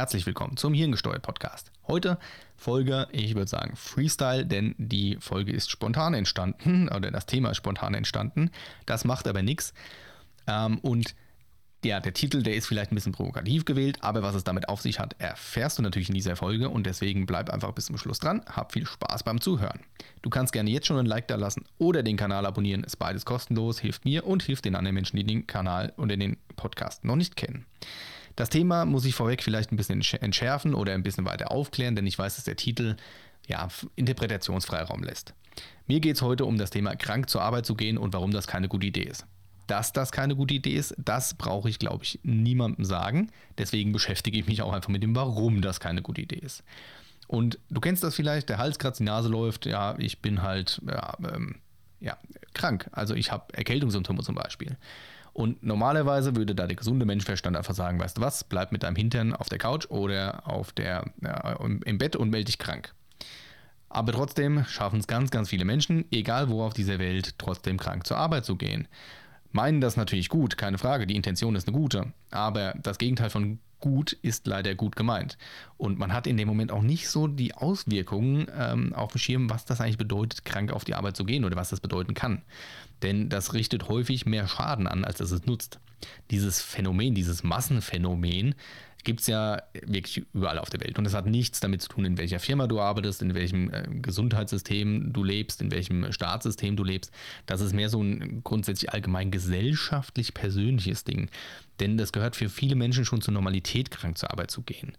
Herzlich willkommen zum Hirngesteuert Podcast. Heute Folge, ich würde sagen Freestyle, denn die Folge ist spontan entstanden oder das Thema ist spontan entstanden. Das macht aber nichts. Ähm, und ja, der Titel, der ist vielleicht ein bisschen provokativ gewählt, aber was es damit auf sich hat, erfährst du natürlich in dieser Folge und deswegen bleib einfach bis zum Schluss dran. Hab viel Spaß beim Zuhören. Du kannst gerne jetzt schon ein Like da lassen oder den Kanal abonnieren, ist beides kostenlos, hilft mir und hilft den anderen Menschen, die den Kanal und den Podcast noch nicht kennen. Das Thema muss ich vorweg vielleicht ein bisschen entschärfen oder ein bisschen weiter aufklären, denn ich weiß, dass der Titel ja, Interpretationsfreiraum lässt. Mir geht es heute um das Thema krank zur Arbeit zu gehen und warum das keine gute Idee ist dass das keine gute Idee ist, das brauche ich, glaube ich, niemandem sagen. Deswegen beschäftige ich mich auch einfach mit dem, warum das keine gute Idee ist. Und du kennst das vielleicht, der Hals kratzt, die Nase läuft, ja, ich bin halt ja, ähm, ja krank. Also ich habe Erkältungssymptome zum Beispiel. Und normalerweise würde da der gesunde Menschverstand einfach sagen, weißt du was, bleib mit deinem Hintern auf der Couch oder auf der, ja, im Bett und melde dich krank. Aber trotzdem schaffen es ganz, ganz viele Menschen, egal wo auf dieser Welt, trotzdem krank zur Arbeit zu gehen meinen das natürlich gut, keine Frage, die Intention ist eine gute, aber das Gegenteil von gut ist leider gut gemeint. Und man hat in dem Moment auch nicht so die Auswirkungen ähm, auf dem Schirm, was das eigentlich bedeutet, krank auf die Arbeit zu gehen oder was das bedeuten kann. Denn das richtet häufig mehr Schaden an, als dass es nutzt. Dieses Phänomen, dieses Massenphänomen gibt es ja wirklich überall auf der Welt. Und das hat nichts damit zu tun, in welcher Firma du arbeitest, in welchem äh, Gesundheitssystem du lebst, in welchem Staatssystem du lebst. Das ist mehr so ein grundsätzlich allgemein gesellschaftlich persönliches Ding. Denn das gehört für viele Menschen schon zur Normalität, krank zur Arbeit zu gehen.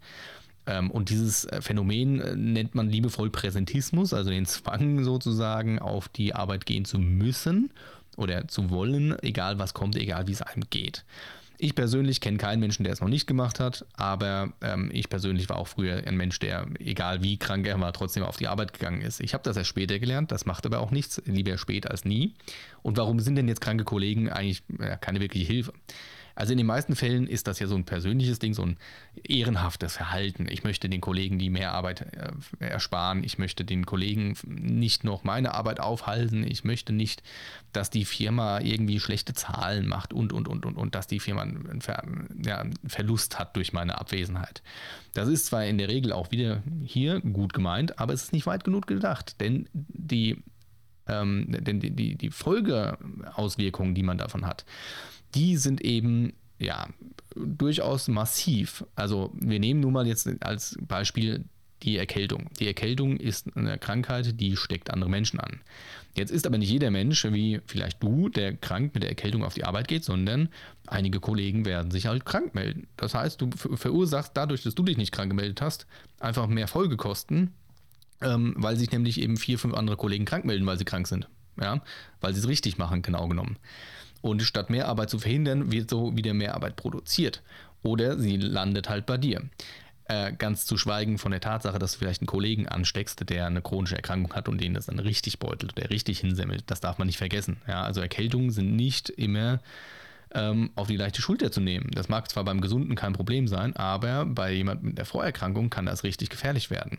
Ähm, und dieses äh, Phänomen äh, nennt man liebevoll Präsentismus, also den Zwang sozusagen auf die Arbeit gehen zu müssen oder zu wollen, egal was kommt, egal wie es einem geht. Ich persönlich kenne keinen Menschen, der es noch nicht gemacht hat, aber ähm, ich persönlich war auch früher ein Mensch, der, egal wie krank er war, trotzdem auf die Arbeit gegangen ist. Ich habe das erst später gelernt, das macht aber auch nichts, lieber spät als nie. Und warum sind denn jetzt kranke Kollegen eigentlich äh, keine wirkliche Hilfe? Also in den meisten Fällen ist das ja so ein persönliches Ding, so ein ehrenhaftes Verhalten. Ich möchte den Kollegen die mehr Arbeit äh, ersparen. Ich möchte den Kollegen nicht noch meine Arbeit aufhalten. Ich möchte nicht, dass die Firma irgendwie schlechte Zahlen macht und, und, und, und, und dass die Firma einen, Ver ja, einen Verlust hat durch meine Abwesenheit. Das ist zwar in der Regel auch wieder hier gut gemeint, aber es ist nicht weit genug gedacht, denn die ähm, denn die, die, die Folgeauswirkungen, die man davon hat, die sind eben ja durchaus massiv. Also wir nehmen nun mal jetzt als Beispiel die Erkältung. Die Erkältung ist eine Krankheit, die steckt andere Menschen an. Jetzt ist aber nicht jeder Mensch, wie vielleicht du, der krank mit der Erkältung auf die Arbeit geht, sondern einige Kollegen werden sich halt krank melden. Das heißt, du verursachst dadurch, dass du dich nicht krank gemeldet hast, einfach mehr Folgekosten, ähm, weil sich nämlich eben vier, fünf andere Kollegen krank melden, weil sie krank sind. Ja? Weil sie es richtig machen, genau genommen. Und statt Mehrarbeit zu verhindern, wird so wieder Mehrarbeit produziert. Oder sie landet halt bei dir. Äh, ganz zu schweigen von der Tatsache, dass du vielleicht einen Kollegen ansteckst, der eine chronische Erkrankung hat und den das dann richtig beutelt, der richtig hinsemmelt. Das darf man nicht vergessen. Ja, also Erkältungen sind nicht immer ähm, auf die leichte Schulter zu nehmen. Das mag zwar beim Gesunden kein Problem sein, aber bei jemandem mit der Vorerkrankung kann das richtig gefährlich werden.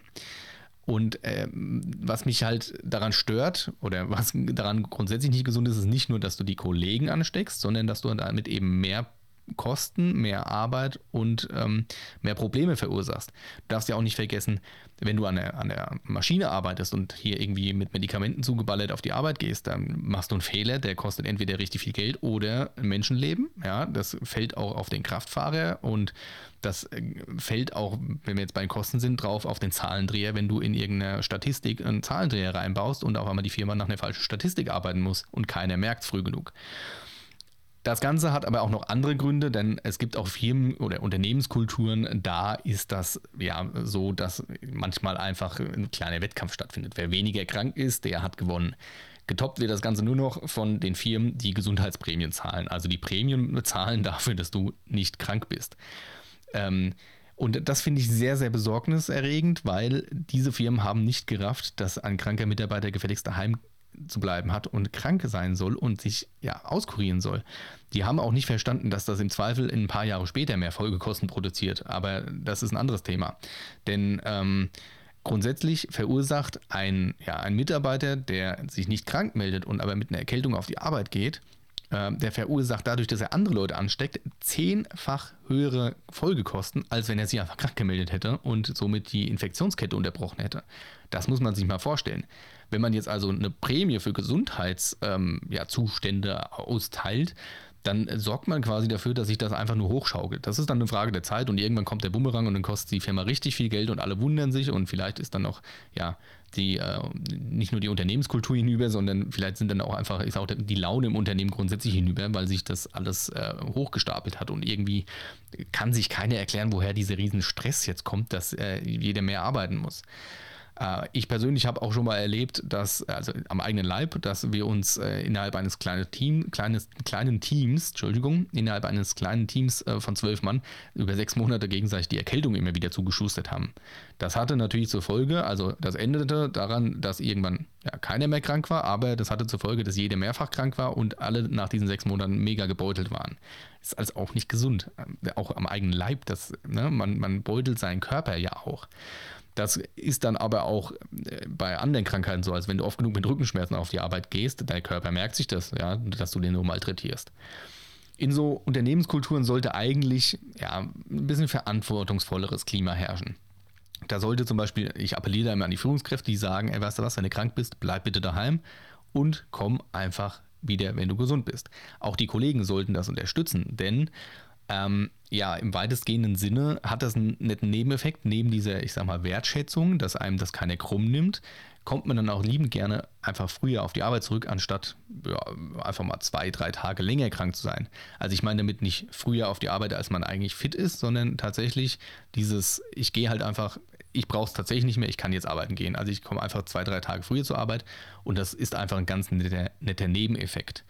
Und ähm, was mich halt daran stört oder was daran grundsätzlich nicht gesund ist, ist nicht nur, dass du die Kollegen ansteckst, sondern dass du damit eben mehr Kosten, mehr Arbeit und ähm, mehr Probleme verursachst. Du darfst ja auch nicht vergessen, wenn du an der, an der Maschine arbeitest und hier irgendwie mit Medikamenten zugeballert auf die Arbeit gehst, dann machst du einen Fehler, der kostet entweder richtig viel Geld oder Menschenleben. Ja, das fällt auch auf den Kraftfahrer und das äh, fällt auch, wenn wir jetzt bei den Kosten sind, drauf auf den Zahlendreher, wenn du in irgendeiner Statistik einen Zahlendreher reinbaust und auf einmal die Firma nach einer falschen Statistik arbeiten muss und keiner merkt früh genug. Das Ganze hat aber auch noch andere Gründe, denn es gibt auch Firmen oder Unternehmenskulturen, da ist das ja so, dass manchmal einfach ein kleiner Wettkampf stattfindet. Wer weniger krank ist, der hat gewonnen. Getoppt wird das Ganze nur noch von den Firmen, die Gesundheitsprämien zahlen. Also die Prämien zahlen dafür, dass du nicht krank bist. Ähm, und das finde ich sehr, sehr besorgniserregend, weil diese Firmen haben nicht gerafft, dass ein kranker Mitarbeiter gefälligst daheim zu bleiben hat und krank sein soll und sich ja auskurieren soll. Die haben auch nicht verstanden, dass das im Zweifel in ein paar Jahre später mehr Folgekosten produziert. Aber das ist ein anderes Thema. Denn ähm, grundsätzlich verursacht ein, ja, ein Mitarbeiter, der sich nicht krank meldet und aber mit einer Erkältung auf die Arbeit geht, der verursacht dadurch, dass er andere Leute ansteckt, zehnfach höhere Folgekosten, als wenn er sich einfach krank gemeldet hätte und somit die Infektionskette unterbrochen hätte. Das muss man sich mal vorstellen. Wenn man jetzt also eine Prämie für Gesundheitszustände ähm, ja, austeilt, dann sorgt man quasi dafür, dass sich das einfach nur hochschaukelt. Das ist dann eine Frage der Zeit und irgendwann kommt der Bumerang und dann kostet die Firma richtig viel Geld und alle wundern sich und vielleicht ist dann noch, ja, die, äh, nicht nur die Unternehmenskultur hinüber, sondern vielleicht sind dann auch einfach, ist auch die Laune im Unternehmen grundsätzlich hinüber, weil sich das alles äh, hochgestapelt hat und irgendwie kann sich keiner erklären, woher dieser riesen Stress jetzt kommt, dass äh, jeder mehr arbeiten muss. Äh, ich persönlich habe auch schon mal erlebt, dass, also am eigenen Leib, dass wir uns äh, innerhalb eines kleinen, Team, kleines, kleinen Teams, Entschuldigung, innerhalb eines kleinen Teams äh, von zwölf Mann über sechs Monate gegenseitig die Erkältung immer wieder zugeschustert haben. Das hatte natürlich zur Folge, also das endete daran, dass irgendwann ja, keiner mehr krank war, aber das hatte zur Folge, dass jeder mehrfach krank war und alle nach diesen sechs Monaten mega gebeutelt waren. Das ist alles auch nicht gesund. Auch am eigenen Leib, das, ne, man, man beutelt seinen Körper ja auch. Das ist dann aber auch äh, bei anderen Krankheiten so, als wenn du oft genug mit Rückenschmerzen auf die Arbeit gehst, dein Körper merkt sich das, ja, dass du den nur malträtierst. In so Unternehmenskulturen sollte eigentlich ja, ein bisschen verantwortungsvolleres Klima herrschen. Da sollte zum Beispiel, ich appelliere da immer an die Führungskräfte, die sagen, ey, weißt du was, wenn du krank bist, bleib bitte daheim und komm einfach wieder, wenn du gesund bist. Auch die Kollegen sollten das unterstützen, denn ähm, ja, im weitestgehenden Sinne hat das einen netten Nebeneffekt. Neben dieser, ich sag mal, Wertschätzung, dass einem das keiner krumm nimmt, kommt man dann auch liebend gerne einfach früher auf die Arbeit zurück, anstatt ja, einfach mal zwei, drei Tage länger krank zu sein. Also ich meine damit nicht früher auf die Arbeit, als man eigentlich fit ist, sondern tatsächlich dieses, ich gehe halt einfach, ich brauche es tatsächlich nicht mehr, ich kann jetzt arbeiten gehen. Also ich komme einfach zwei, drei Tage früher zur Arbeit und das ist einfach ein ganz netter, netter Nebeneffekt.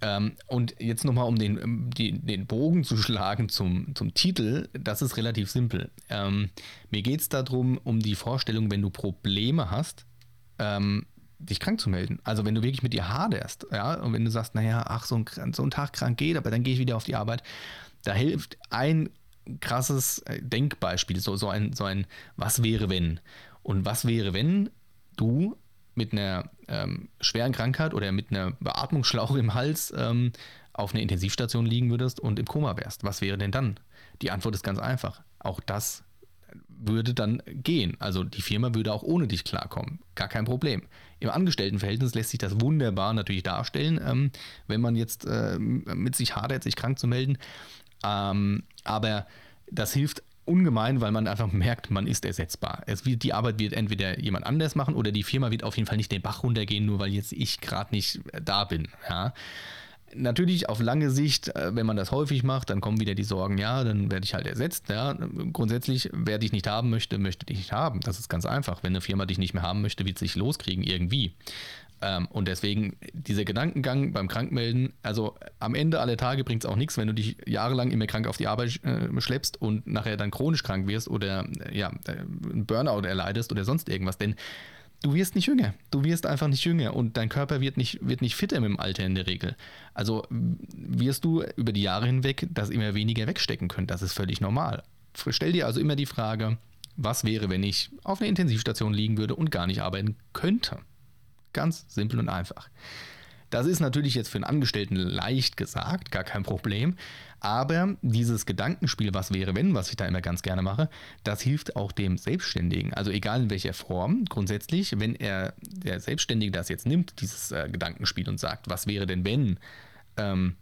Ähm, und jetzt nochmal, um den, ähm, die, den Bogen zu schlagen zum, zum Titel, das ist relativ simpel. Ähm, mir geht es darum, um die Vorstellung, wenn du Probleme hast, ähm, dich krank zu melden. Also wenn du wirklich mit dir haderst, ja, und wenn du sagst, naja, ach, so ein, so ein Tag krank geht, aber dann gehe ich wieder auf die Arbeit, da hilft ein krasses äh, Denkbeispiel, so, so, ein, so ein Was wäre wenn? Und was wäre, wenn du mit einer ähm, schweren Krankheit oder mit einer Beatmungsschlauch im Hals ähm, auf einer Intensivstation liegen würdest und im Koma wärst. Was wäre denn dann? Die Antwort ist ganz einfach. Auch das würde dann gehen. Also die Firma würde auch ohne dich klarkommen. Gar kein Problem. Im Angestelltenverhältnis lässt sich das wunderbar natürlich darstellen, ähm, wenn man jetzt äh, mit sich hadert, sich krank zu melden. Ähm, aber das hilft ungemein, weil man einfach merkt, man ist ersetzbar. Es wird, die Arbeit wird entweder jemand anders machen oder die Firma wird auf jeden Fall nicht den Bach runtergehen, nur weil jetzt ich gerade nicht da bin. Ja. Natürlich auf lange Sicht, äh, wenn man das häufig macht, dann kommen wieder die Sorgen, ja, dann werde ich halt ersetzt. Ja. Grundsätzlich, wer dich nicht haben möchte, möchte dich nicht haben. Das ist ganz einfach. Wenn eine Firma dich nicht mehr haben möchte, wird sich loskriegen irgendwie. Ähm, und deswegen dieser Gedankengang beim Krankmelden, also am Ende aller Tage bringt es auch nichts, wenn du dich jahrelang immer krank auf die Arbeit äh, schleppst und nachher dann chronisch krank wirst oder äh, ja, äh, einen Burnout erleidest oder sonst irgendwas. Denn du wirst nicht jünger. Du wirst einfach nicht jünger und dein Körper wird nicht, wird nicht fitter mit dem Alter in der Regel. Also wirst du über die Jahre hinweg das immer weniger wegstecken können. Das ist völlig normal. Stell dir also immer die Frage, was wäre, wenn ich auf einer Intensivstation liegen würde und gar nicht arbeiten könnte? Ganz simpel und einfach. Das ist natürlich jetzt für einen Angestellten leicht gesagt, gar kein Problem. Aber dieses Gedankenspiel, was wäre, wenn, was ich da immer ganz gerne mache, das hilft auch dem Selbstständigen. Also egal in welcher Form, grundsätzlich, wenn er, der Selbstständige das jetzt nimmt, dieses äh, Gedankenspiel und sagt, was wäre denn, wenn ähm,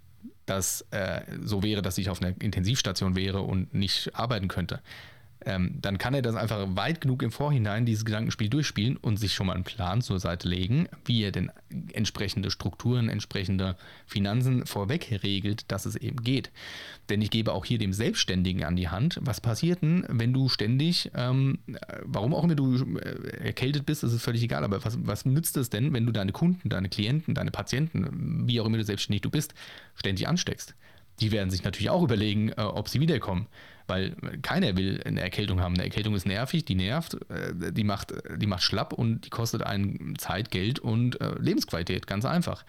das äh, so wäre, dass ich auf einer Intensivstation wäre und nicht arbeiten könnte, ähm, dann kann er das einfach weit genug im Vorhinein, dieses Gedankenspiel durchspielen und sich schon mal einen Plan zur Seite legen, wie er denn entsprechende Strukturen, entsprechende Finanzen vorweg regelt, dass es eben geht. Denn ich gebe auch hier dem Selbstständigen an die Hand, was passiert denn, wenn du ständig, ähm, warum auch immer du äh, erkältet bist, ist völlig egal, aber was, was nützt es denn, wenn du deine Kunden, deine Klienten, deine Patienten, wie auch immer du selbstständig du bist, ständig ansteckst? Die werden sich natürlich auch überlegen, äh, ob sie wiederkommen weil keiner will eine Erkältung haben. Eine Erkältung ist nervig, die nervt, äh, die macht, die macht schlapp und die kostet einen Zeit, Geld und äh, Lebensqualität, ganz einfach.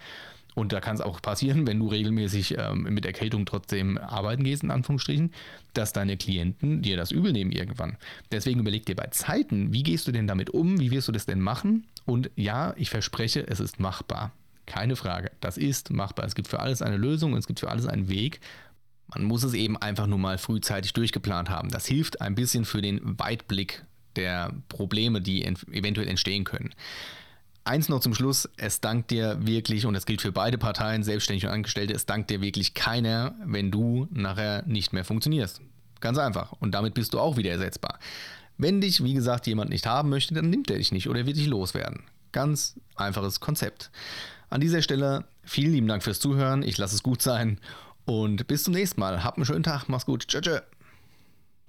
Und da kann es auch passieren, wenn du regelmäßig ähm, mit Erkältung trotzdem arbeiten gehst, in Anführungsstrichen, dass deine Klienten dir das übel nehmen irgendwann. Deswegen überleg dir bei Zeiten, wie gehst du denn damit um, wie wirst du das denn machen? Und ja, ich verspreche, es ist machbar Keine Frage. Das ist machbar. Es gibt für alles eine Lösung und es gibt für alles einen Weg. Man muss es eben einfach nur mal frühzeitig durchgeplant haben. Das hilft ein bisschen für den Weitblick der Probleme, die eventuell entstehen können. Eins noch zum Schluss, es dankt dir wirklich, und das gilt für beide Parteien, Selbstständige und Angestellte, es dankt dir wirklich keiner, wenn du nachher nicht mehr funktionierst. Ganz einfach. Und damit bist du auch wieder ersetzbar. Wenn dich, wie gesagt, jemand nicht haben möchte, dann nimmt er dich nicht oder wird dich loswerden. Ganz einfaches Konzept. An dieser Stelle vielen lieben Dank fürs Zuhören. Ich lasse es gut sein und bis zum nächsten Mal. Habt einen schönen Tag. Mach's gut. Tschö, tschö.